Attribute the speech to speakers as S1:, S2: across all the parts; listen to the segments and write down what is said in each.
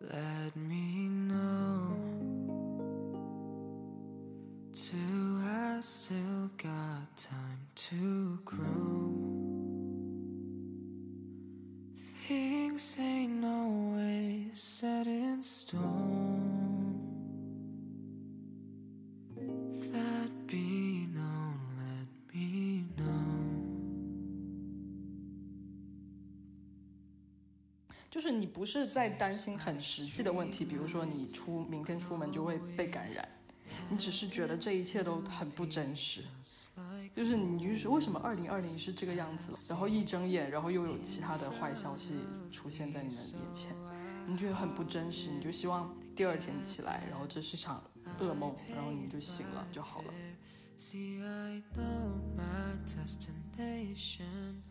S1: Let me
S2: 不是在担心很实际的问题，比如说你出明天出门就会被感染，你只是觉得这一切都很不真实。就是你就是为什么二零二零是这个样子，然后一睁眼，然后又有其他的坏消息出现在你的眼前，你觉得很不真实，你就希望第二天起来，然后这是场噩梦，然后你就醒了就好了。
S1: See, I know my destination.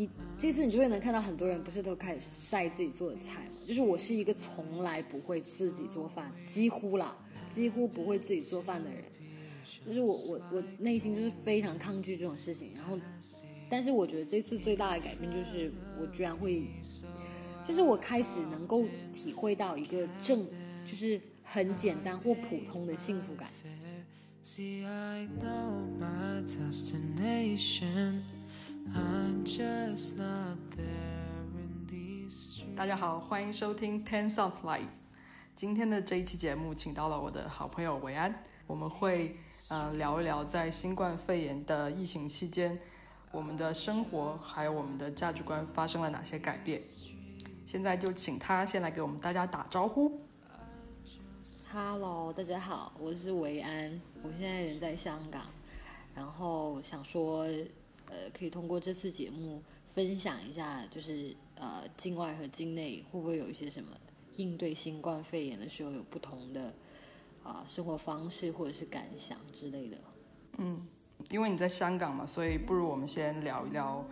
S3: 你这次你就会能看到很多人不是都开始晒自己做的菜吗？就是我是一个从来不会自己做饭，几乎啦，几乎不会自己做饭的人。就是我我我内心就是非常抗拒这种事情。然后，但是我觉得这次最大的改变就是我居然会，就是我开始能够体会到一个正，就是很简单或普通的幸福感。
S2: 大家好，欢迎收听 Ten Sounds Live。今天的这一期节目，请到了我的好朋友维安，我们会呃聊一聊在新冠肺炎的疫情期间，我们的生活还有我们的价值观发生了哪些改变。现在就请他先来给我们大家打招呼。
S3: Hello，大家好，我是维安，我现在人在香港，然后想说，呃，可以通过这次节目分享一下，就是呃，境外和境内会不会有一些什么应对新冠肺炎的时候有不同的啊、生活方式或者是感想之类的。
S2: 嗯因为你在香港嘛，所以不如我们先聊一聊，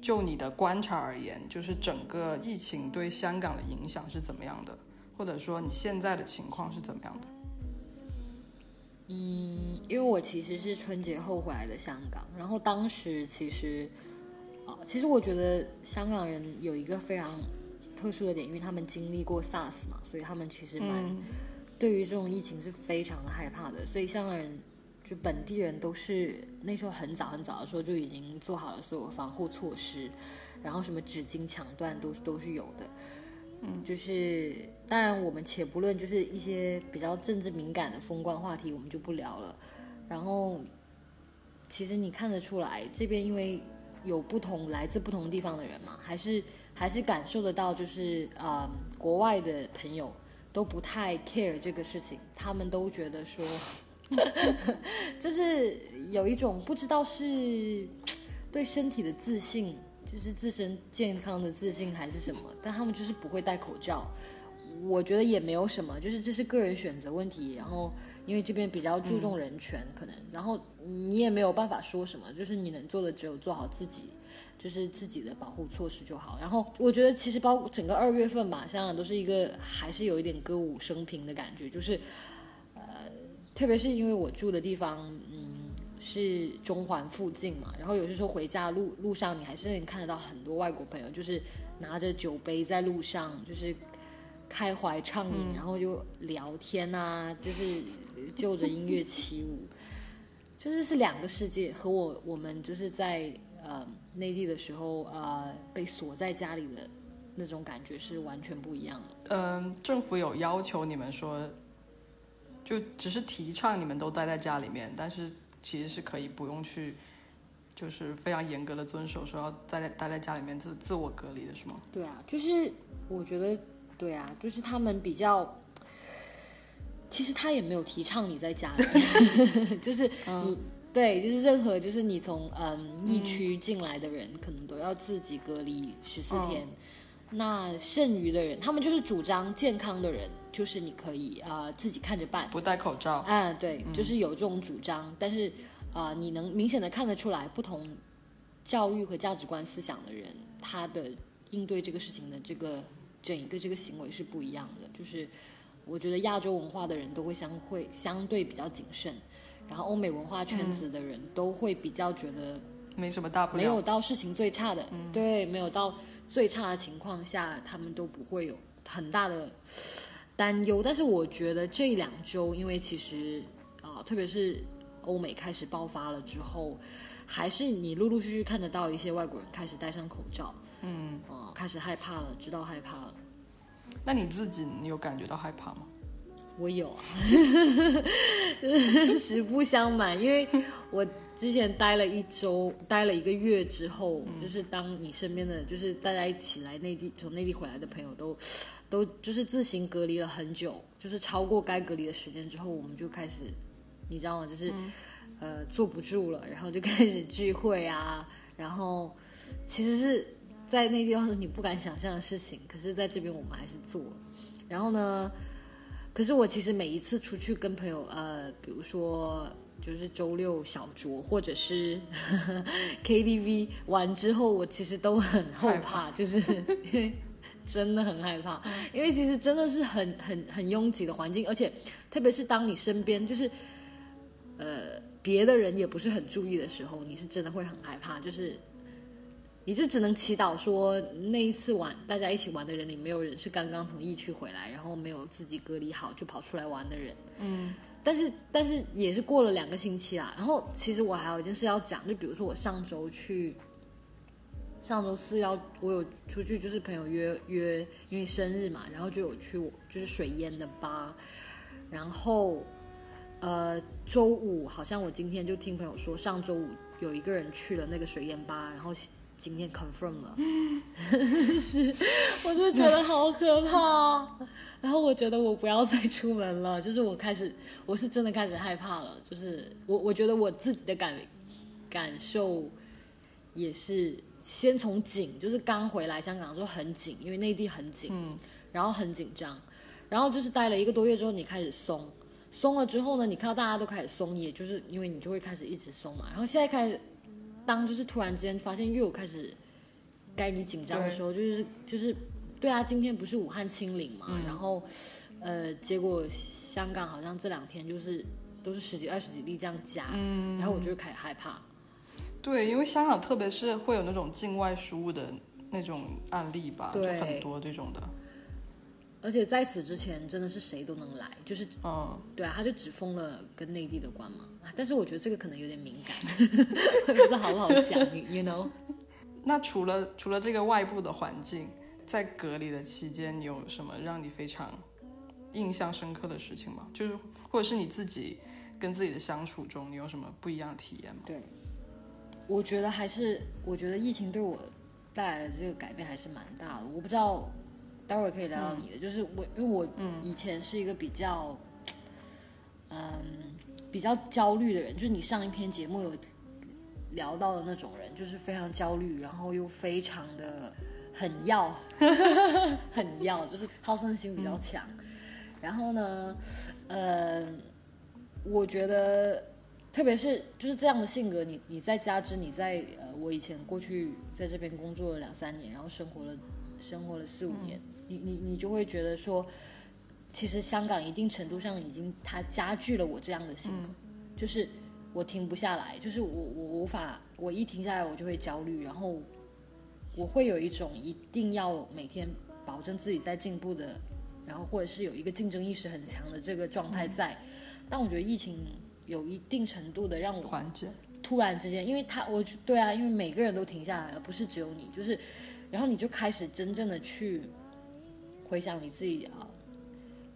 S2: 就你的观察而言，就是整个疫情对香港的影响是怎么样的，或者说你现在的情况是怎么样的？
S3: 嗯，因为我其实是春节后回来的香港，然后当时其实啊，其实我觉得香港人有一个非常特殊的点，因为他们经历过 SARS 嘛，所以他们其实蛮、对于这种疫情是非常的害怕的，所以香港人就本地人都是那时候很早很早的时候就已经做好了所有防护措施，然后什么纸巾抢断都都是有的。嗯，就是当然，我们且不论就是一些比较政治敏感的风光话题，我们就不聊了。然后，其实你看得出来，这边因为有不同来自不同地方的人嘛，还是还是感受得到，就是呃，国外的朋友都不太 care 这个事情，他们都觉得说，就是有一种不知道是对身体的自信，就是自身健康的自信还是什么，但他们就是不会戴口罩。我觉得也没有什么，就是这是个人选择问题。然后因为这边比较注重人权，可能，然后你也没有办法说什么，就是你能做的只有做好自己，就是自己的保护措施就好。然后我觉得其实包括整个二月份吧，香港都是一个还是有一点歌舞升平的感觉，就是呃，特别是因为我住的地方，嗯。是中环附近嘛，然后有些时候回家路路上，你还是能看得到很多外国朋友，就是拿着酒杯在路上，就是开怀畅饮，然后就聊天啊，就是就着音乐起舞，就是是两个世界，和我我们就是在呃内地的时候呃被锁在家里的那种感觉是完全不一样的。
S2: 嗯，政府有要求你们说，就只是提倡你们都待在家里面，但是其实是可以不用去，就是非常严格的遵守说要待在待在家里面自自我隔离的是吗？
S3: 对啊，就是我觉得，对啊，就是他们比较，其实他也没有提倡你在家里，就是你、对，就是任何就是你从嗯疫区进来的人，可能都要自己隔离十四天。那剩余的人，他们就是主张健康的人，就是你可以啊、呃自己看着办，
S2: 不戴口罩，
S3: 啊，对，就是有这种主张，但是啊、呃你能明显的看得出来，不同教育和价值观思想的人，他的应对这个事情的这个整一个这个行为是不一样的。就是我觉得亚洲文化的人都会相会相对比较谨慎，然后欧美文化圈子的人都会比较觉得
S2: 没什么大不了。
S3: 没有。到事情最差的，对，没有到最差的情况下，他们都不会有很大的担忧。但是我觉得这两周，因为其实啊、特别是欧美开始爆发了之后，还是你陆陆续续看得到一些外国人开始戴上口罩，
S2: 嗯，
S3: 啊、开始害怕了，知道害怕了。
S2: 那你自己你有感觉到害怕吗？
S3: 我有啊，实不相瞒，因为我之前待了一周，待了一个月之后，就是当你身边的，就是大家一起来内地从内地回来的朋友都，都就是自行隔离了很久，就是超过该隔离的时间之后，我们就开始，你知道吗？就是、呃坐不住了，然后就开始聚会啊，然后其实是在内地是你不敢想象的事情，可是在这边我们还是做了，然后呢？可是我其实每一次出去跟朋友，呃，比如说就是周六小酌或者是 KTV 完之后，我其实都很后
S2: 害
S3: 怕，就是因 为真的很害怕，因为其实真的是很很很拥挤的环境，而且特别是当你身边就是呃别的人也不是很注意的时候，你是真的会很害怕，就是。你就只能祈祷说，那一次玩大家一起玩的人里，没有人是刚刚从疫区回来，然后没有自己隔离好就跑出来玩的人。
S2: 嗯，
S3: 但是但是也是过了两个星期啦。然后其实我还有一件事要讲，就比如说我上周去，上周四要我有出去，就是朋友约约，因为生日嘛，然后就有去就是水烟的吧，然后呃周五好像我今天就听朋友说，上周五有一个人去了那个水烟吧，然后。今天 confirm 了，是，我就觉得好可怕。然后我觉得我不要再出门了，就是我开始，我是真的开始害怕了。就是我，我觉得我自己的感感受也是先从紧，就是刚回来香港的时候很紧，因为内地很紧，
S2: 嗯，
S3: 然后很紧张，然后就是待了一个多月之后，你开始松，松了之后呢，你看到大家都开始松，也就是因为你就会开始一直松嘛。然后现在开始。当就是突然之间发现又有开始该你紧张的时候，就是就是对啊，今天不是武汉清零嘛，
S2: 嗯
S3: 然后呃，结果香港好像这两天就是都是十几二十几例这样加，
S2: 嗯
S3: 然后我就开始害怕。
S2: 对，因为香港特别是会有那种境外输入的那种案例吧，就
S3: 对
S2: 很多这种的。
S3: 而且在此之前，真的是谁都能来，就是
S2: 嗯，
S3: 对啊，他就只封了跟内地的关嘛。啊但是我觉得这个可能有点敏感，不知道好不好讲你，you know。
S2: 那除了除了这个外部的环境，在隔离的期间，你有什么让你非常印象深刻的事情吗？就是或者是你自己跟自己的相处中，你有什么不一样的体验吗？
S3: 对，我觉得还是，我觉得疫情对我带来的这个改变还是蛮大的。我不知道，待会儿可以聊聊你的，就是我，因为我以前是一个比较，嗯，比较焦虑的人，就是你上一篇节目有聊到的那种人，就是非常焦虑，然后又非常的很要，很要，就是好胜心比较强。然后呢，呃，我觉得，特别是就是这样的性格，你你再加之你在呃，我以前过去在这边工作了两三年，然后生活了生活了四五年，你你你就会觉得说，其实香港一定程度上已经它加剧了我这样的性格，就是我停不下来，就是我我无法，我一停下来我就会焦虑，然后我会有一种一定要每天保证自己在进步的，然后或者是有一个竞争意识很强的这个状态在。但我觉得疫情有一定程度的让我
S2: 缓解，
S3: 突然之间，因为他我对啊，因为每个人都停下来了，不是只有你，就是，然后你就开始真正的去回想你自己啊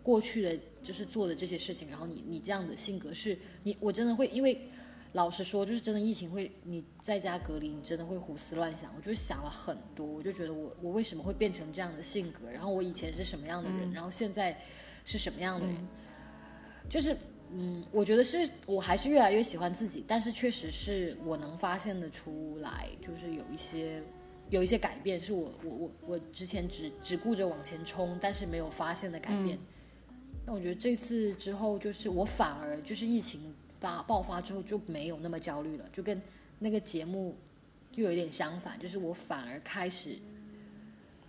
S3: 过去的就是做的这些事情，然后你你这样的性格是你我真的会因为老实说，就是真的疫情会你在家隔离，你真的会胡思乱想，我就想了很多，我就觉得我我为什么会变成这样的性格，然后我以前是什么样的人，然后现在是什么样的人，就是。嗯，我觉得是我还是越来越喜欢自己，但是确实是我能发现的出来，就是有一些有一些改变，是我我我我之前只只顾着往前冲，但是没有发现的改变。那、我觉得这次之后，就是我反而就是疫情发爆发之后就没有那么焦虑了，就跟那个节目又有一点相反，就是我反而开始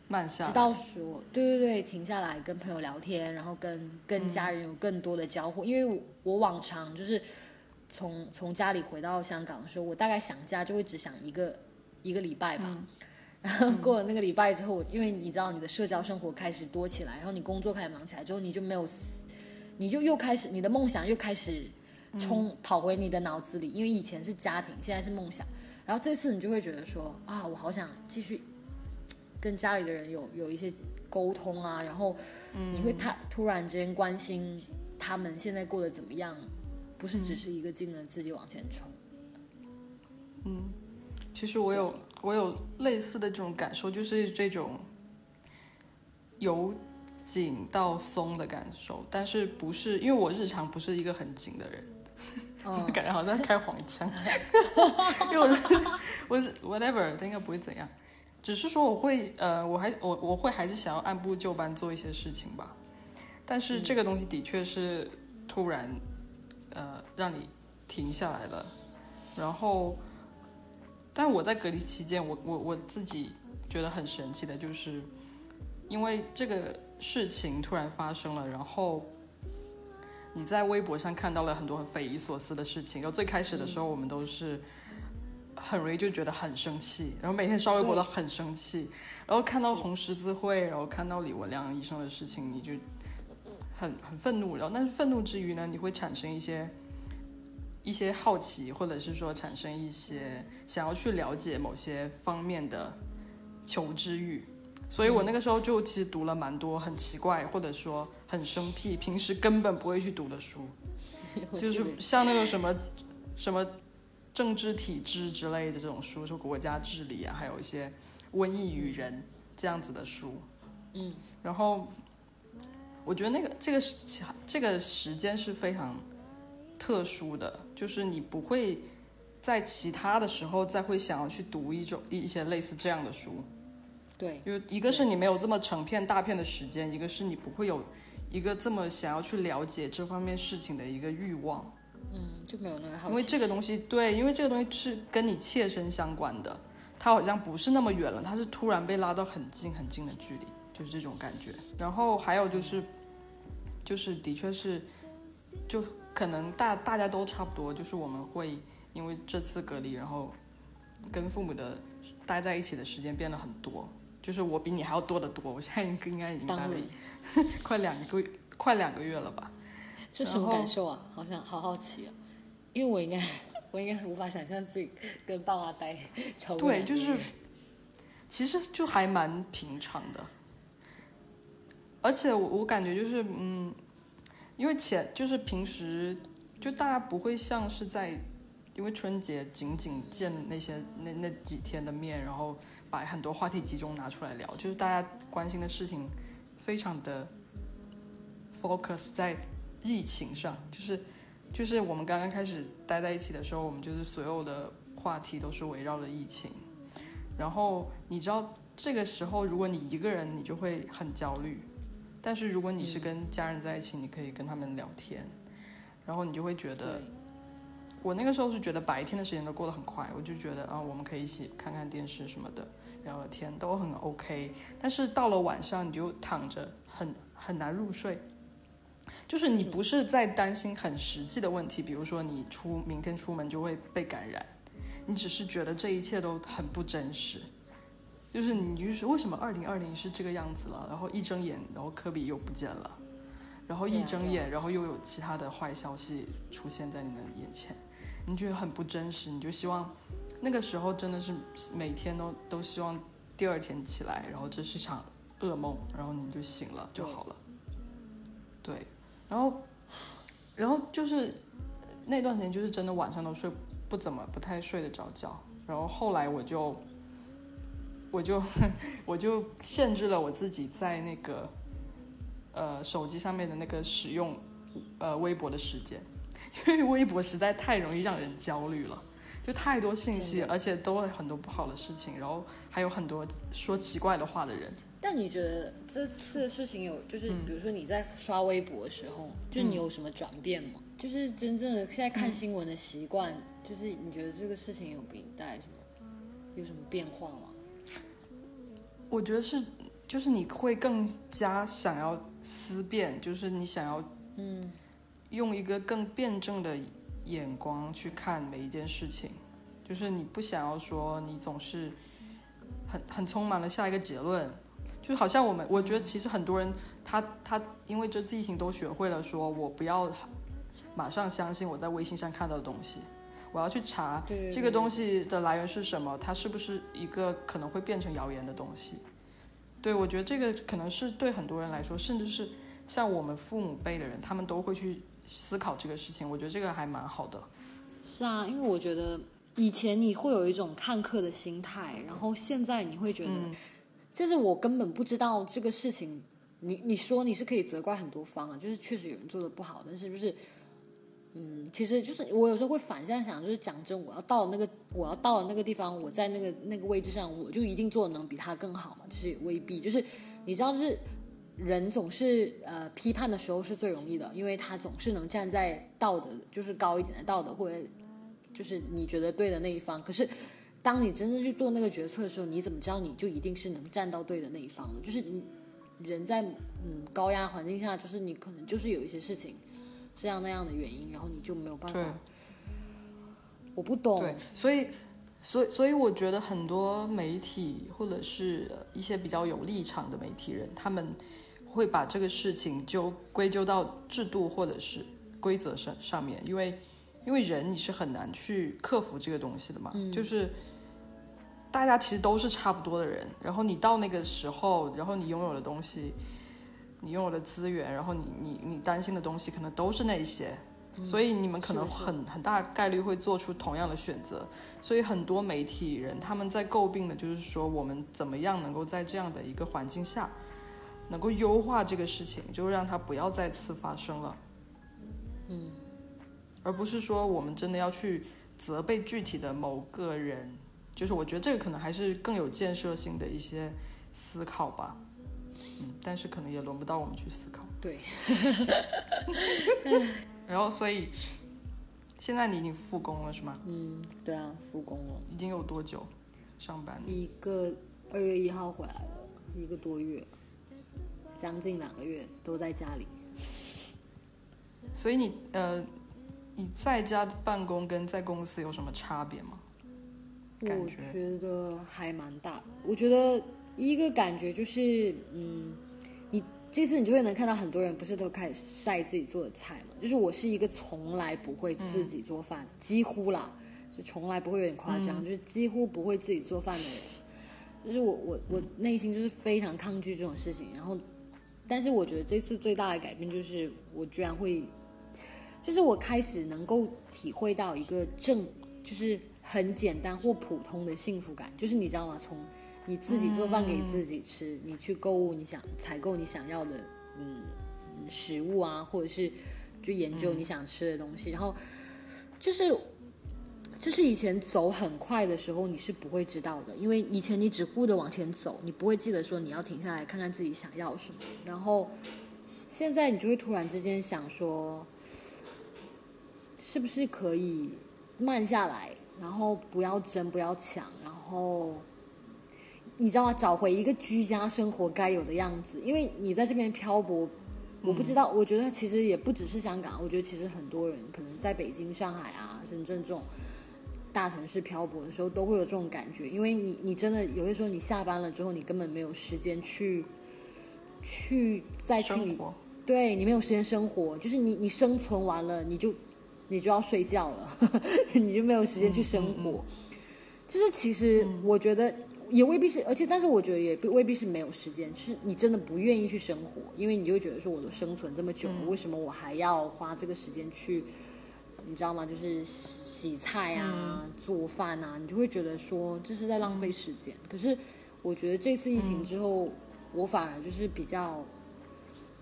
S2: 慢下来。
S3: 道说，对对对，停下来跟朋友聊天，然后跟跟家人有更多的交互。因为我我往常就是从从家里回到香港的时候，我大概想家就会只想一个一个礼拜吧。然后过了那个礼拜之后，因为你知道你的社交生活开始多起来，然后你工作开始忙起来之后，你就没有，你就又开始你的梦想又开始冲、跑回你的脑子里，因为以前是家庭，现在是梦想，然后这次你就会觉得说啊，我好想继续跟家里的人有有一些沟通啊，然后你会他突然之间关心他们现在过得怎么样，不是只是一个劲的自己往前冲。
S2: 其实我有我有类似的这种感受，就是这种由紧到松的感受，但是不是因为我日常不是一个很紧的人，
S3: 嗯，
S2: 感觉好像开黄腔，因为我是我是 whatever，但应该不会怎样，只是说我会呃，我还我我会还是想要按部就班做一些事情吧，但是这个东西的确是突然呃让你停下来了，然后，但我在隔离期间，我我我自己觉得很神奇的就是，因为这个事情突然发生了，然后。你在微博上看到了很多很匪夷所思的事情，然后最开始的时候，我们都是很容易就觉得很生气，然后每天刷微博都很生气，然后看到红十字会，然后看到李文亮医生的事情，你就很很愤怒，然后但是愤怒之余呢，你会产生一些一些好奇，或者是说产生一些想要去了解某些方面的求知欲。所以我那个时候就其实读了蛮多很奇怪或者说很生僻，平时根本不会去读的书，就是像那个什么什么政治体制之类的这种书，说国家治理啊，还有一些瘟疫与人这样子的书。
S3: 嗯，
S2: 然后我觉得那个这个时这个时间是非常特殊的，就是你不会在其他的时候再会想要去读一种一些类似这样的书。
S3: 对，
S2: 就一个是你没有这么成片大片的时间，一个是你不会有一个这么想要去了解这方面事情的一个欲望，
S3: 嗯，就没有那个好。
S2: 因为这个东西，对，因为这个东西是跟你切身相关的，它好像不是那么远了，它是突然被拉到很近很近的距离，就是这种感觉。然后还有就是，就是的确是，就可能大大家都差不多，就是我们会因为这次隔离，然后跟父母的待在一起的时间变得很多。就是我比你还要多得多，我现在应应该已经待
S3: 当
S2: 了，快两个月，快两个月了吧？
S3: 这什么感受啊？好想好好奇啊！因为我应该，我应该无法想象自己跟爸妈待超过
S2: 对，就是其实就还蛮平常的，而且我我感觉就是嗯，因为前就是平时就大家不会像是在因为春节仅仅见那些那那几天的面，然后把很多话题集中拿出来聊，就是大家关心的事情非常的 focus 在疫情上，就是就是我们刚刚开始待在一起的时候，我们就是所有的话题都是围绕着疫情。然后你知道这个时候，如果你一个人，你就会很焦虑；但是如果你是跟家人在一起，你可以跟他们聊天，然后你就会觉得，我那个时候是觉得白天的时间都过得很快，我就觉得啊，我们可以一起看看电视什么的，聊聊天都很 OK。但是到了晚上，你就躺着很很难入睡。就是你不是在担心很实际的问题，比如说你出明天出门就会被感染，你只是觉得这一切都很不真实，就是你就是为什么二零二零是这个样子了，然后一睁眼，然后科比又不见了，然后一睁眼，然后又有其他的坏消息出现在你的眼前，你觉得很不真实，你就希望那个时候真的是每天都都希望第二天起来，然后这是场噩梦，然后你就醒了就好了，对，然后然后就是那段时间就是真的晚上都睡不怎么不太睡得着觉，然后后来我就我就 我就限制了我自己在那个呃手机上面的那个使用呃微博的时间，因为微博实在太容易让人焦虑了。就太多信息，而且都有很多不好的事情，然后还有很多说奇怪的话的人。
S3: 但你觉得这次的事情有，就是
S2: 嗯
S3: 比如说你在刷微博的时候，就是你有什么转变吗？就是真正的现在看新闻的习惯，就是你觉得这个事情有给你带来什么，有什么变化吗？
S2: 我觉得是，就是你会更加想要思辨，就是你想要
S3: 嗯，
S2: 用一个更辩证的眼光去看每一件事情，就是你不想要说你总是很很匆忙的下一个结论，就好像我们，我觉得其实很多人他他因为这次疫情都学会了说，我不要马上相信我在微信上看到的东西，我要去查这个东西的来源是什么，它是不是一个可能会变成谣言的东西。对，我觉得这个可能是对很多人来说，甚至是像我们父母辈的人，他们都会去思考这个事情。我觉得这个还蛮好的。
S3: 是啊，因为我觉得以前你会有一种看客的心态，然后现在你会觉得，
S2: 嗯
S3: 就是我根本不知道这个事情。你你说你是可以责怪很多方啊，就是确实有人做的不好，但是不是，嗯，其实就是我有时候会反向想，就是讲真，我要到了那个我要到了那个地方，我在那个那个位置上，我就一定做的能比他更好嘛？其实也未必，就是你知道，就是人总是呃批判的时候是最容易的，因为他总是能站在道德就是高一点的道德或者就是你觉得对的那一方。可是当你真正去做那个决策的时候，你怎么知道你就一定是能站到对的那一方呢？就是你人在嗯高压环境下，就是你可能就是有一些事情这样那样的原因，然后你就没有办法。我不懂，
S2: 对，所以，所以，所以我觉得很多媒体或者是呃一些比较有立场的媒体人，他们会把这个事情就归咎到制度或者是规则上上面，因为因为人你是很难去克服这个东西的嘛，就是大家其实都是差不多的人，然后你到那个时候，然后你拥有的东西，你拥有的资源，然后你你你担心的东西可能都是那些。所以你们可能很很大概率会做出同样的选择，所以很多媒体人他们在诟病的就是说，我们怎么样能够在这样的一个环境下，能够优化这个事情，就让它不要再次发生了。
S3: 嗯，
S2: 而不是说我们真的要去责备具体的某个人，就是我觉得这个可能还是更有建设性的一些思考吧。嗯，但是可能也轮不到我们去思考。
S3: 对，
S2: 然后，所以现在你已经复工了是吗？
S3: 嗯，对啊，复工了。
S2: 已经有多久上班？
S3: 一个二月一号回来了，一个多月，将近两个月都在家里。
S2: 所以你呃，你在家办公跟在公司有什么差别吗？感
S3: 我
S2: 觉
S3: 觉得还蛮大的。我觉得一个感觉就是，嗯，你这次你就会能看到很多人不是都开始晒自己做的菜嘛？就是我是一个从来不会自己做饭，几乎啦，就从来不会有点夸张，就是几乎不会自己做饭的人。就是我我我内心就是非常抗拒这种事情，然后，但是我觉得这次最大的改变就是我居然会就是我开始能够体会到一个正，就是很简单或普通的幸福感，就是你知道吗？从你自己做饭给自己吃，你去购物，你想采购你想要的嗯嗯食物啊，或者是就研究你想吃的东西，然后就是。就是以前走很快的时候，你是不会知道的，因为以前你只顾着往前走，你不会记得说你要停下来看看自己想要什么。然后现在你就会突然之间想说，是不是可以慢下来，然后不要争，不要抢，然后你知道吗？找回一个居家生活该有的样子。因为你在这边漂泊，我不知道，我觉得其实也不只是香港，我觉得其实很多人可能在北京、上海啊、深圳这种大城市漂泊的时候，都会有这种感觉。因为你你真的有些时候你下班了之后，你根本没有时间去去再去你，对你没有时间生活，就是你你生存完了，你就你就要睡觉了，你就没有时间去生活。就是其实我觉得也未必是，而且但是我觉得也未必是没有时间，是你真的不愿意去生活，因为你就会觉得说我都生存这么久了，为什么我还要花这个时间去，你知道吗？就是洗菜啊、做饭啊，你就会觉得说这是在浪费时间。可是我觉得这次疫情之后，我反而就是比较。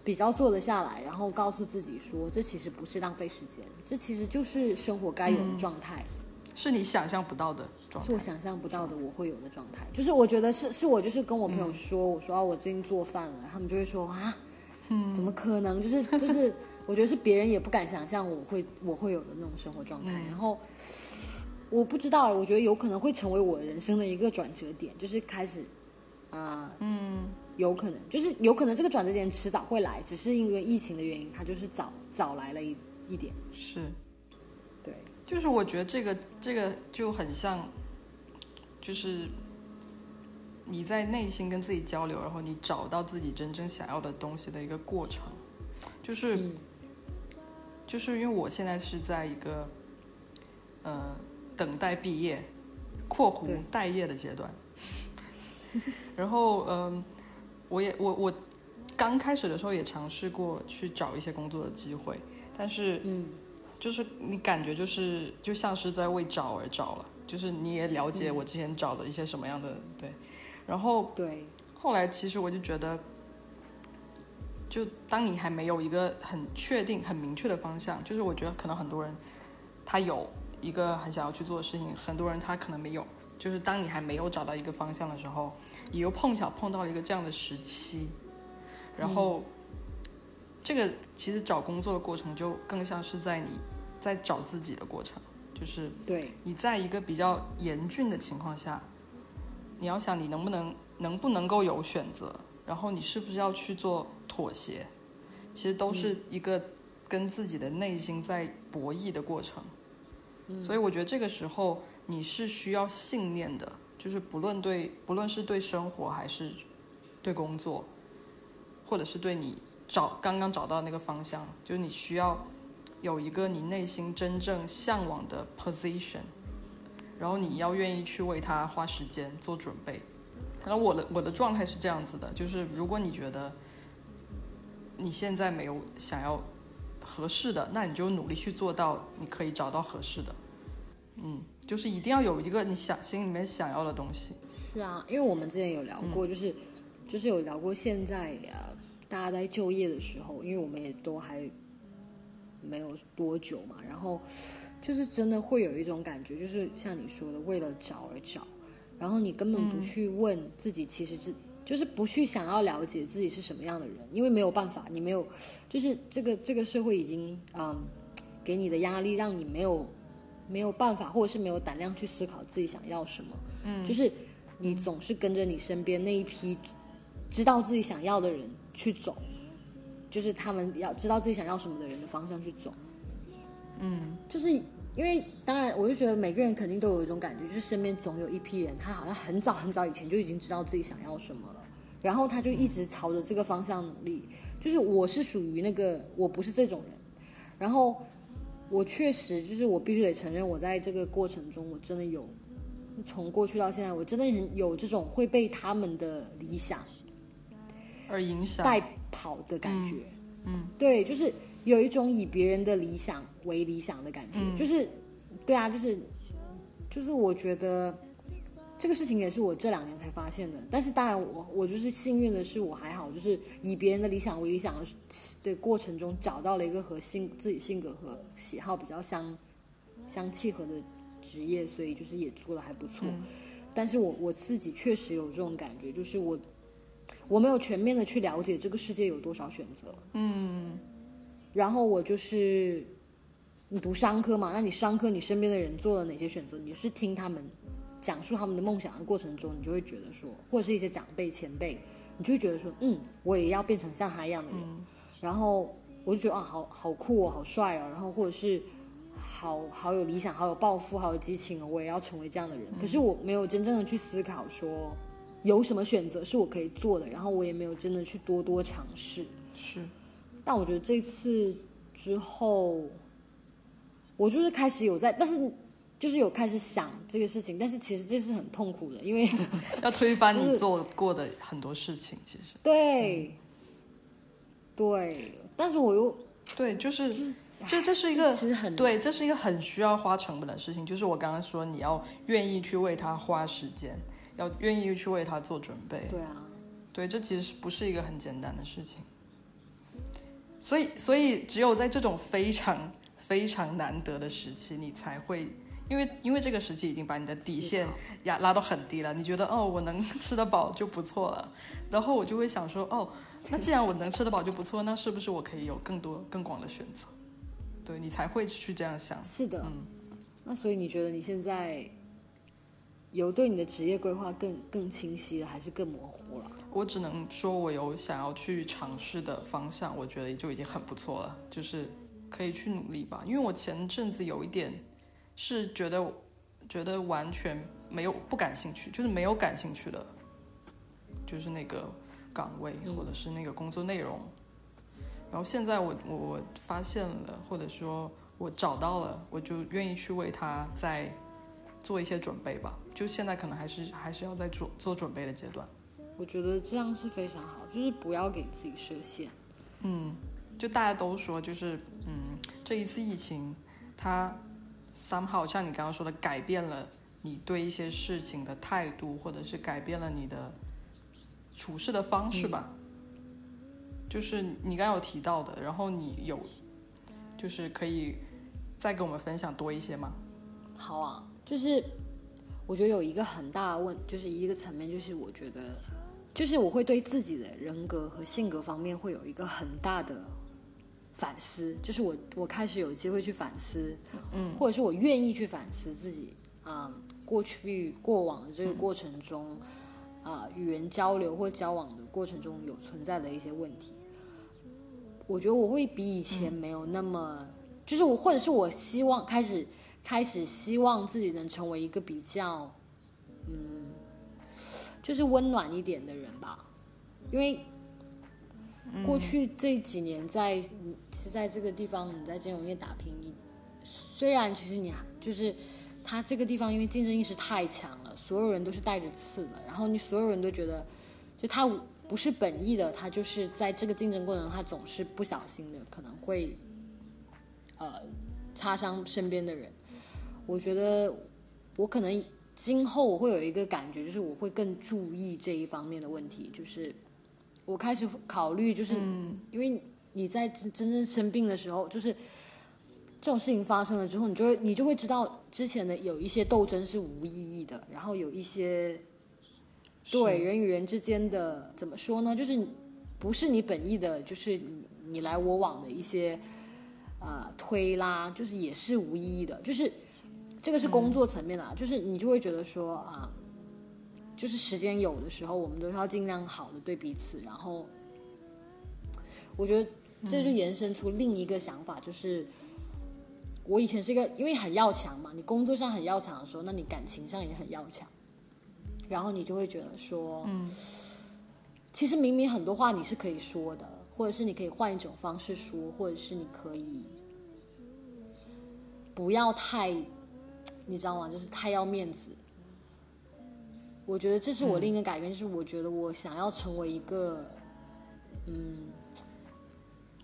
S3: 比较坐得下来，然后告诉自己说，这其实不是浪费时间，这其实就是生活该有的状态，
S2: 是你想象不到的状态。
S3: 是我想象不到的我会有的状态。就是我觉得是是我就是跟我朋友说，我说啊我最近做饭了，他们就会说啊，嗯怎么可能？就是就是，我觉得是别人也不敢想象我会我会有的那种生活状态。然后我不知道，我觉得有可能会成为我人生的一个转折点，就是开始啊，
S2: 嗯，
S3: 有可能，就是有可能这个转折点迟早会来，只是因为疫情的原因，它就是早早来了一一点。
S2: 是，
S3: 对，
S2: 就是我觉得这个这个就很像，就是你在内心跟自己交流，然后你找到自己真正想要的东西的一个过程。就是，
S3: 嗯
S2: 就是因为我现在是在一个呃等待毕业（括弧待业）的阶段。然后，嗯、我也我我刚开始的时候也尝试过去找一些工作的机会，但是
S3: 嗯
S2: 就是你感觉就是就像是在为找而找了，就是你也了解
S3: 嗯。
S2: 我之前找的一些什么样的、对，然后
S3: 对，
S2: 后来其实我就觉得，就当你还没有一个很确定、很明确的方向，就是我觉得可能很多人他有一个很想要去做的事情，很多人他可能没有。就是当你还没有找到一个方向的时候，你又碰巧碰到了一个这样的时期，然后、这个其实找工作的过程就更像是在你在找自己的过程，就是
S3: 对，
S2: 你在一个比较严峻的情况下，你要想你能不能能不能够有选择，然后你是不是要去做妥协，其实都是一个跟自己的内心在博弈的过程。所以我觉得这个时候你是需要信念的，就是不论对不论是对生活还是对工作，或者是对你找刚刚找到那个方向，就是你需要有一个你内心真正向往的 position，然后你要愿意去为它花时间做准备。然后我的我的状态是这样子的，就是如果你觉得你现在没有想要合适的，那你就努力去做到，你可以找到合适的。嗯，就是一定要有一个你想心里面想要的东西。
S3: 是啊，因为我们之前有聊过，就是、就是有聊过现在呃，大家在就业的时候，因为我们也都还没有多久嘛，然后就是真的会有一种感觉，就是像你说的，为了找而找，然后你根本不去问自己，其实是。就是不去想要了解自己是什么样的人，因为没有办法，你没有，就是这个这个社会已经嗯给你的压力，让你没有没有办法，或者是没有胆量去思考自己想要什么。嗯，就是你总是跟着你身边那一批知道自己想要的人去走，就是他们要知道自己想要什么的人的方向去走。
S2: 嗯，
S3: 就是因为当然，我就觉得每个人肯定都有一种感觉，就是身边总有一批人，他好像很早很早以前就已经知道自己想要什么了，然后他就一直朝着这个方向努力。就是我是属于那个，我不是这种人，然后我确实就是我必须得承认，我在这个过程中，我真的有从过去到现在，我真的很有这种会被他们的理想
S2: 而影响
S3: 带跑的感觉。
S2: 嗯
S3: 对，就是有一种以别人的理想为理想的感觉，
S2: 嗯
S3: 就是，对啊，就是，就是我觉得这个事情也是我这两年才发现的。但是当然我，我就是幸运的是，我还好，就是以别人的理想为理想的的过程中，找到了一个和性自己性格和喜好比较相相契合的职业，所以就是也做的还不错。但是我我自己确实有这种感觉，就是我我没有全面的去了解这个世界有多少选择。
S2: 嗯
S3: 然后我就是你读商科嘛，那你商科你身边的人做了哪些选择？你是听他们讲述他们的梦想的过程中，你就会觉得说，或者是一些长辈前辈，你就会觉得说，嗯，我也要变成像他一样的人。然后我就觉得啊，好好酷哦，好帅哦，然后或者是好好有理想，好有抱负，好有激情哦，我也要成为这样的人。可是我没有真正的去思考说。有什么选择是我可以做的，然后我也没有真的去多多尝试。
S2: 是。
S3: 但我觉得这次之后，我就是开始有在，但是就是有开始想这个事情，但是其实这是很痛苦的，因为
S2: 要推翻你做过的很多事情，其实。
S3: 对，对，但是我又
S2: 对，就是这这是一个
S3: 其实很
S2: 对，这是一个很需要花成本的事情。就是我刚刚说，你要愿意去为它花时间，要愿意去为他做准备。
S3: 对啊，
S2: 对，这其实是不是一个很简单的事情。所以，所以只有在这种非常非常难得的时期，你才会，因为因为这个时期已经把你的底线压拉到很低了，你觉得哦，我能吃得饱就不错了。然后我就会想说，哦，那既然我能吃得饱就不错，那是不是我可以有更多更广的选择？对你才会去这样想。
S3: 是的。
S2: 嗯
S3: 那所以你觉得你现在有对你的职业规划更更清晰了，还是更模糊了？
S2: 我只能说，我有想要去尝试的方向，我觉得就已经很不错了，就是可以去努力吧。因为我前阵子有一点是觉得觉得完全没有不感兴趣，就是没有感兴趣的就是那个岗位或者是那个工作内容。然后现在我我我发现了，或者说我找到了，我就愿意去为他再做一些准备吧。就现在可能还是还是要在做做准备的阶段。
S3: 我觉得这样是非常好，就是不要给自己设限。
S2: 嗯，就大家都说，就是嗯，这一次疫情，它 somehow 像你刚刚说的，改变了你对一些事情的态度，或者是改变了你的处事的方式吧。就是你刚刚有提到的，然后你有，就是可以再跟我们分享多一些吗？
S3: 好啊，就是我觉得有一个很大的问，就是一个层面，就是我觉得，就是我会对自己的人格和性格方面会有一个很大的反思，就是我我开始有机会去反思，
S2: 嗯，
S3: 或者是我愿意去反思自己啊、过去过往的这个过程中，啊、与人交流或交往的过程中有存在的一些问题，我觉得我会比以前没有那么，就是我或者是我希望开始开始希望自己能成为一个比较，嗯，就是温暖一点的人吧，因为过去这几年在你是在这个地方你在金融业打拼，你虽然其实你还就是他这个地方因为竞争意识太强了，所有人都是带着刺的，然后你所有人都觉得就他不是本意的，他就是在这个竞争过程中他总是不小心的可能会呃擦伤身边的人。我觉得我可能今后我会有一个感觉，就是我会更注意这一方面的问题，就是我开始考虑，就是因为你在真真正生病的时候，就是这种事情发生了之后，你就会你就会知道之前的有一些斗争是无意义的，然后有一些对人与人之间的怎么说呢，就是不是你本意的，就是你你来我往的一些呃推拉，就是也是无意义的，就是这个是工作层面的、啊，就是你就会觉得说啊。就是时间有的时候，我们都是要尽量好的对彼此。然后，我觉得这就延伸出另一个想法，就是我以前是一个因为很要强嘛，你工作上很要强的时候，那你感情上也很要强，然后你就会觉得说，
S2: 嗯，
S3: 其实明明很多话你是可以说的，或者是你可以换一种方式说，或者是你可以不要太，你知道吗？就是太要面子。我觉得这是我另一个改变，就是我觉得我想要成为一个，嗯，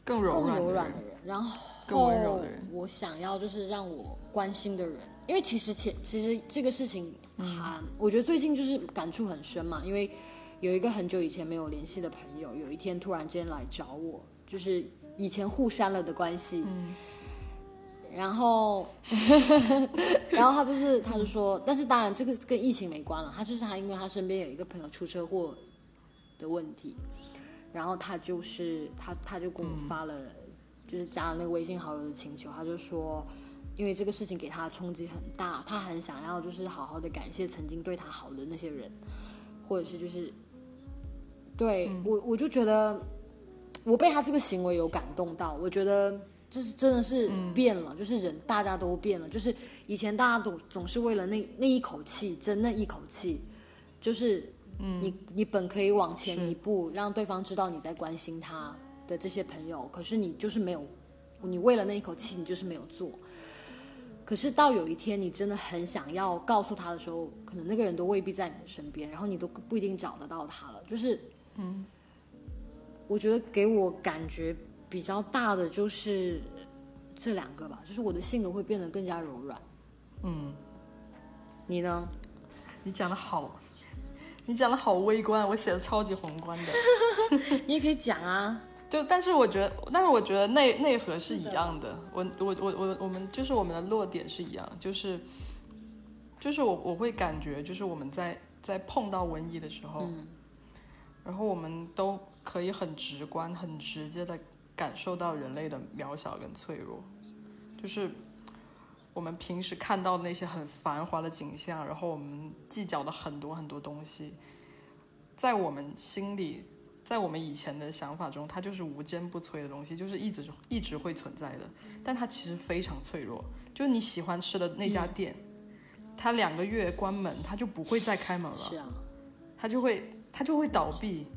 S2: 更柔
S3: 更
S2: 软的人
S3: 柔软的人，然后
S2: 更温柔的人
S3: 我想要就是让我关心的人，因为其实前其实这个事情还，我觉得最近就是感触很深嘛，因为有一个很久以前没有联系的朋友，有一天突然间来找我，就是以前互删了的关系，然后，然后他就是他就说，但是当然这个跟疫情没关了，他就是他因为他身边有一个朋友出车祸的问题，然后他就是他他就跟我发了，就是加了那个微信好友的请求，他就说，因为这个事情给他的冲击很大，他很想要就是好好的感谢曾经对他好的那些人，或者是就是，对、我我就觉得我被他这个行为有感动到，我觉得。就是真的是变了，就是人大家都变了，就是以前大家总总是为了那那一口气争那一口气，就是你你本可以往前一步，让对方知道你在关心他的这些朋友，可是你就是没有，你为了那一口气，你就是没有做。可是到有一天你真的很想要告诉他的时候，可能那个人都未必在你的身边，然后你都不一定找得到他了。就是，嗯，我觉得给我感觉比较大的就是这两个吧，就是我的性格会变得更加柔软。
S2: 嗯，
S3: 你呢？
S2: 你讲的好，你讲的好微观，我写的超级宏观的。
S3: 你也可以讲啊。
S2: 就但是我觉得，但是我觉得内内核是一样的。我我我我我们就是我们的落点是一样，就是就是我我会感觉，就是我们在在碰到文艺的时候，
S3: 嗯
S2: 然后我们都可以很直观、很直接的感受到人类的渺小跟脆弱，就是我们平时看到的那些很繁华的景象，然后我们计较的很多很多东西，在我们心里，在我们以前的想法中，它就是无坚不摧的东西，就是一直一直会存在的，但它其实非常脆弱。就是你喜欢吃的那家店，它两个月关门，它就不会再开门了。
S3: 是啊，
S2: 它就会它就会倒闭。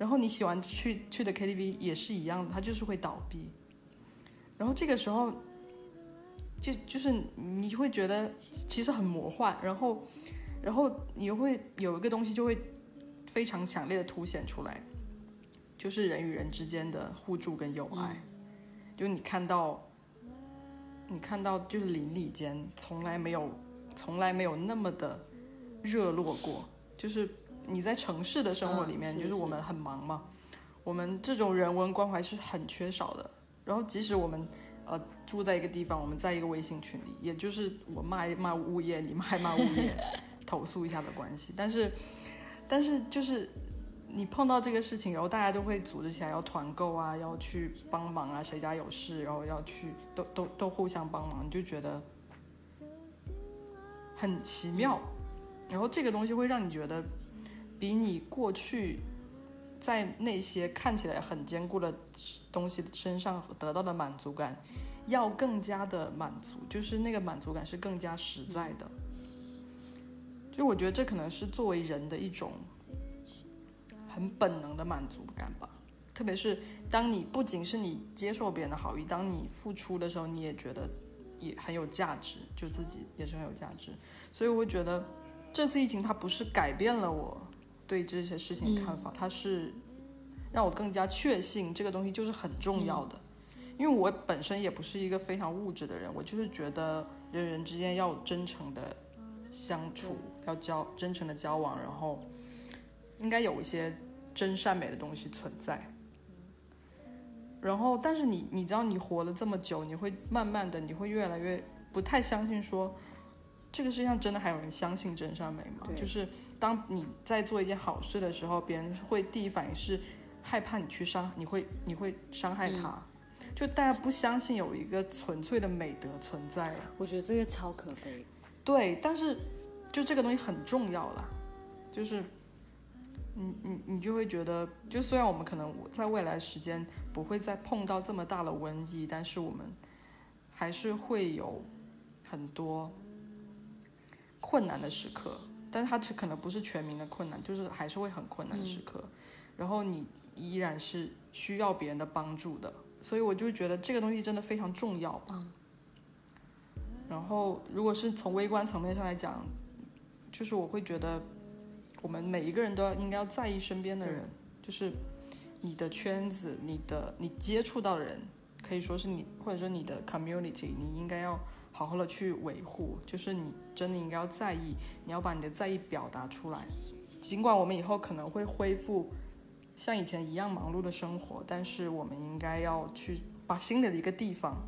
S2: 然后你喜欢去去的 KTV 也是一样的，它就是会倒闭。然后这个时候，就就是你会觉得其实很魔幻，然后，然后你会有一个东西就会非常强烈的凸显出来，就是人与人之间的互助跟友爱。就你看到，你看到就是邻里间从来没有从来没有那么的热络过，就是。你在城市的生活里面，就是我们很忙嘛，我们这种人文关怀是很缺少的。然后即使我们呃住在一个地方，我们在一个微信群里，也就是我骂一骂物业，你骂一骂物业，投诉一下的关系。但是，但是就是你碰到这个事情，然后大家都会组织起来要团购啊，要去帮忙啊，谁家有事，然后要去都都都互相帮忙，你就觉得很奇妙。然后这个东西会让你觉得。比你过去在那些看起来很坚固的东西身上得到的满足感，要更加的满足，就是那个满足感是更加实在的。就我觉得这可能是作为人的一种很本能的满足感吧。特别是当你不仅是你接受别人的好意，当你付出的时候，你也觉得也很有价值，就自己也是很有价值。所以我觉得这次疫情它不是改变了我。对这些事情看法，它是让我更加确信这个东西就是很重要的。因为我本身也不是一个非常物质的人，我就是觉得人人之间要真诚的相处，要交真诚的交往，然后应该有一些真善美的东西存在。然后，但是你你知道，你活了这么久，你会慢慢的，你会越来越不太相信说，这个世界上真的还有人相信真善美吗？就是。当你在做一件好事的时候，别人会第一反应是害怕你去伤，你会你会伤害他，就大家不相信有一个纯粹的美德存在了。
S3: 我觉得这个超可悲。
S2: 对，但是就这个东西很重要了，就是你你你就会觉得，就虽然我们可能在未来时间不会再碰到这么大的瘟疫，但是我们还是会有很多困难的时刻。但是它可能不是全民的困难，就是还是会很困难的时刻，然后你依然是需要别人的帮助的，所以我就觉得这个东西真的非常重要吧。然后如果是从微观层面上来讲，就是我会觉得我们每一个人都要应该要在意身边的人，就是你的圈子、你的你接触到的人，可以说是你或者说你的 community，你应该要。好好的去维护，就是你真的应该要在意，你要把你的在意表达出来。尽管我们以后可能会恢复像以前一样忙碌的生活，但是我们应该要去把心里的一个地方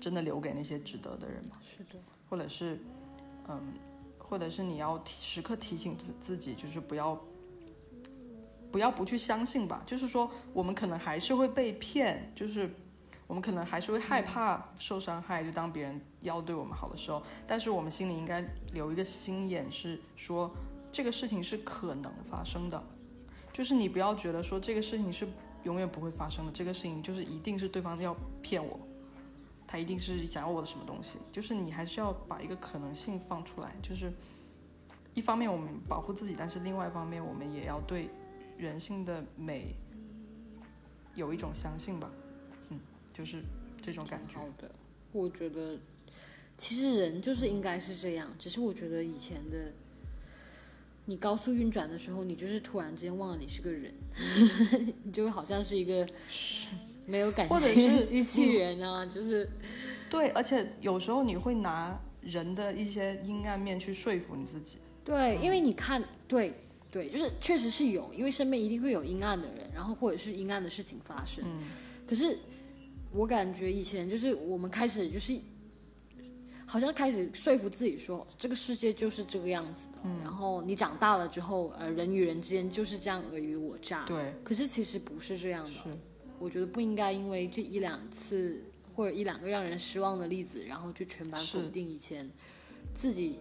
S2: 真的留给那些值得的人吧。
S3: 是的，
S2: 或者是，嗯，或者是你要时刻提醒自自己，就是不要不要不去相信吧。就是说，我们可能还是会被骗，就是。我们可能还是会害怕受伤害，就当别人要对我们好的时候，但是我们心里应该留一个心眼，是说这个事情是可能发生的，就是你不要觉得说这个事情是永远不会发生的，这个事情就是一定是对方要骗我，他一定是想要我的什么东西，就是你还是要把一个可能性放出来，就是一方面我们保护自己，但是另外一方面我们也要对人性的美有一种相信吧。嗯就是这种感觉。
S3: 好的，我觉得其实人就是应该是这样。只是我觉得以前的你高速运转的时候，你就是突然之间忘了你是个人，你就好像是一个没有感情的机器人啊。就是
S2: 对，而且有时候你会拿人的一些阴暗面去说服你自己。
S3: 对，因为你看，对对，就是确实是有，因为身边一定会有阴暗的人，然后或者是阴暗的事情发生。嗯，可是。我感觉以前就是我们开始就是，好像开始说服自己说这个世界就是这个样子的。嗯。然后你长大了之后，呃，人与人之间就是这样尔虞我诈。
S2: 对。
S3: 可是其实不是这样的。
S2: 是。
S3: 我觉得不应该因为这一两次或者一两个让人失望的例子，然后就全盘否定以前自己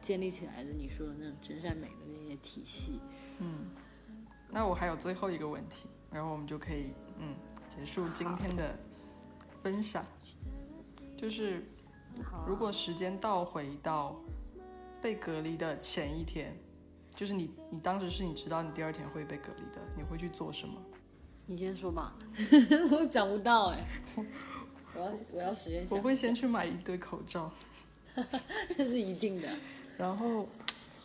S3: 建立起来的你说的那种真善美的那些体系。
S2: 嗯。那我还有最后一个问题，然后我们就可以嗯结束今天的。分享，就是如果时间倒回到被隔离的前一天，就是你你当时是你知道你第二天会被隔离的，你会去做什么？
S3: 你先说吧，我想不到哎，我要我要实验一下
S2: 我，会先去买一堆口罩，
S3: 这是一定的。
S2: 然后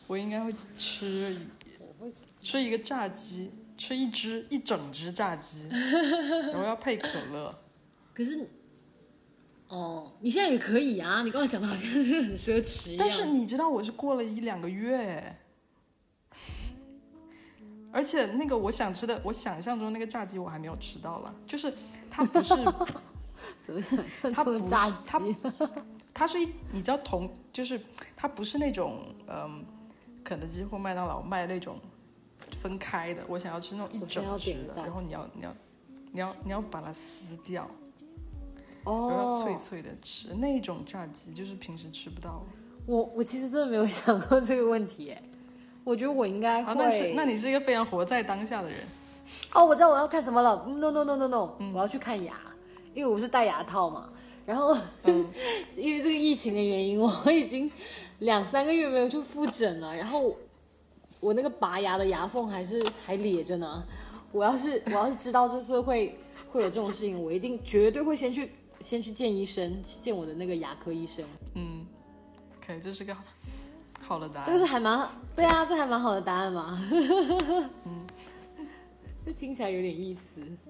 S2: 我应该会吃
S3: 我会
S2: 吃一个炸鸡，吃一只一整只炸鸡，然后要配可乐。
S3: 可是，哦，你现在也可以啊！你刚才讲的好像是很奢侈一样。
S2: 但是你知道我是过了一两个月，而且那个我想吃的，我想象中那个炸鸡我还没有吃到了，就是它不是，
S3: 什么想象
S2: 它不是
S3: 中的炸
S2: 它
S3: 鸡？
S2: 它是一你知道同就是它不是那种嗯，肯德基或麦当劳卖那种分开的，我想要吃那种一整只的，然后你要你要你要你要把它撕掉，
S3: 哦
S2: 脆，脆的吃，那种炸鸡就是平时吃不到。
S3: 我我其实真的没有 想过这个问题哎，我觉得我应该
S2: 啊，
S3: 会。
S2: 那是那你是一个非常活在当下的人。
S3: 哦，我知道我要看什么了。No No No No No，、我
S2: 嗯
S3: 要去看牙，因为我是戴牙套嘛。然后、
S2: 嗯
S3: 因为这个疫情的原因，我已经两三个月没有去复诊了。然后我那个拔牙的牙缝还是还咧着呢。我要是我要是知道这次会会有这种事情，我一定绝对会先去先去见医生，去见我的那个牙科医生。
S2: 嗯，OK，这是个好好的答案。
S3: 这个是还蛮对啊，这还蛮好的答案嘛。嗯，这听起来有点意思。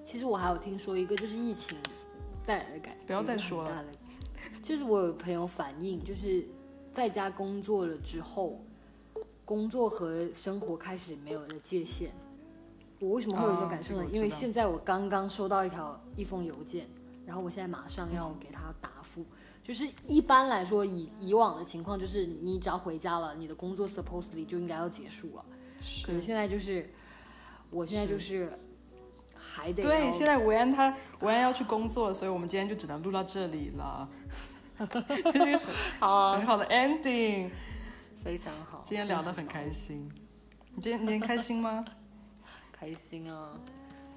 S3: 其实我还有听说一个，就是疫情带来的改变。
S2: 不要再说了。
S3: 就是我有朋友反映，就是在家工作了之后，工作和生活开始没有了界限。我为什么会有这种感受呢？因为现在我刚刚收到一条一封邮件，然后我现在马上要给他答复。就是一般来说，以以往的情况，就是你只要回家了，你的工作 supposedly 就应该要结束了。可是
S2: 是。
S3: 现在就是，我现在就是还得
S2: 对，现在维安他维安要去工作，所以我们今天就只能录到这里了。这是一个很
S3: 好啊
S2: 很好的 ending。
S3: 非常好，
S2: 今天聊得很开心，你今天你今天开心吗？
S3: 开心啊，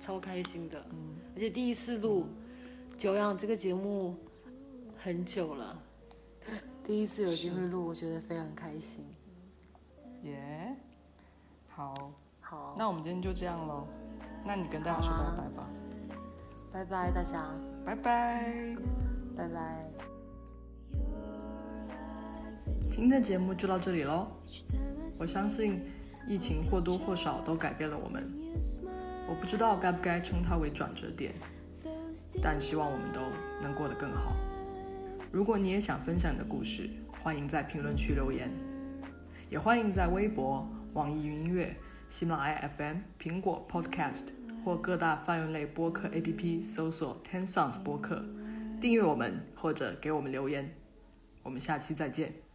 S3: 超开心的。嗯，而且第一次录《久仰》这个节目很久了，第一次有机会录，我觉得非常开心。
S2: 耶、好，
S3: 好，
S2: 那我们今天就这样喽。那你跟大家说拜拜吧，
S3: 拜拜大家，
S2: 拜拜。
S3: 拜拜。
S2: 今天的节目就到这里喽。我相信疫情或多或少都改变了我们，我不知道该不该称它为转折点，但希望我们都能过得更好。如果你也想分享你的故事，欢迎在评论区留言，也欢迎在微博、网易云音乐、喜马拉雅 FM、苹果 Podcast 或各大泛用类播客 APP 搜索 Ten Sounds 播客，订阅我们或者给我们留言。我们下期再见。